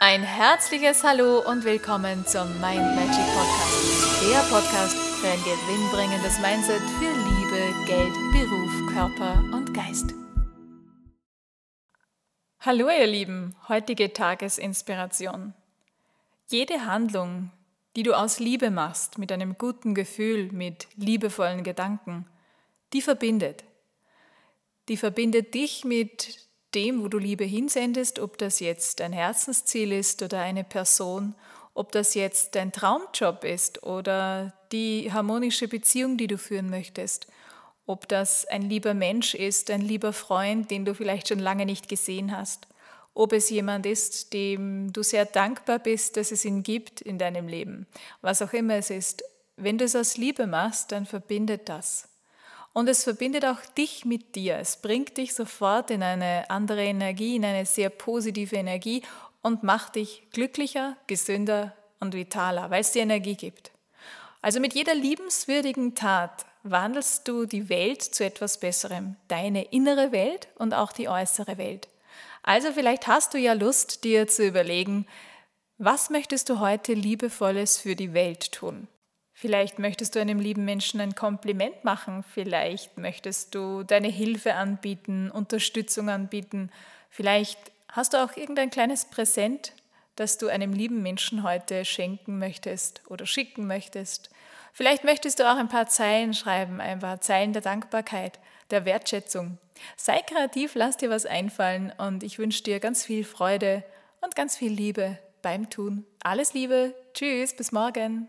Ein herzliches Hallo und willkommen zum Mind Magic Podcast. Der Podcast für ein gewinnbringendes Mindset für Liebe, Geld, Beruf, Körper und Geist. Hallo ihr Lieben, heutige Tagesinspiration. Jede Handlung, die du aus Liebe machst, mit einem guten Gefühl, mit liebevollen Gedanken, die verbindet. Die verbindet dich mit dem, wo du Liebe hinsendest, ob das jetzt ein Herzensziel ist oder eine Person, ob das jetzt dein Traumjob ist oder die harmonische Beziehung, die du führen möchtest, ob das ein lieber Mensch ist, ein lieber Freund, den du vielleicht schon lange nicht gesehen hast, ob es jemand ist, dem du sehr dankbar bist, dass es ihn gibt in deinem Leben, was auch immer es ist. Wenn du es aus Liebe machst, dann verbindet das. Und es verbindet auch dich mit dir. Es bringt dich sofort in eine andere Energie, in eine sehr positive Energie und macht dich glücklicher, gesünder und vitaler, weil es dir Energie gibt. Also mit jeder liebenswürdigen Tat wandelst du die Welt zu etwas Besserem, deine innere Welt und auch die äußere Welt. Also vielleicht hast du ja Lust, dir zu überlegen, was möchtest du heute liebevolles für die Welt tun? Vielleicht möchtest du einem lieben Menschen ein Kompliment machen, vielleicht möchtest du deine Hilfe anbieten, Unterstützung anbieten, vielleicht hast du auch irgendein kleines Präsent, das du einem lieben Menschen heute schenken möchtest oder schicken möchtest. Vielleicht möchtest du auch ein paar Zeilen schreiben, ein paar Zeilen der Dankbarkeit, der Wertschätzung. Sei kreativ, lass dir was einfallen und ich wünsche dir ganz viel Freude und ganz viel Liebe beim Tun. Alles Liebe, tschüss, bis morgen.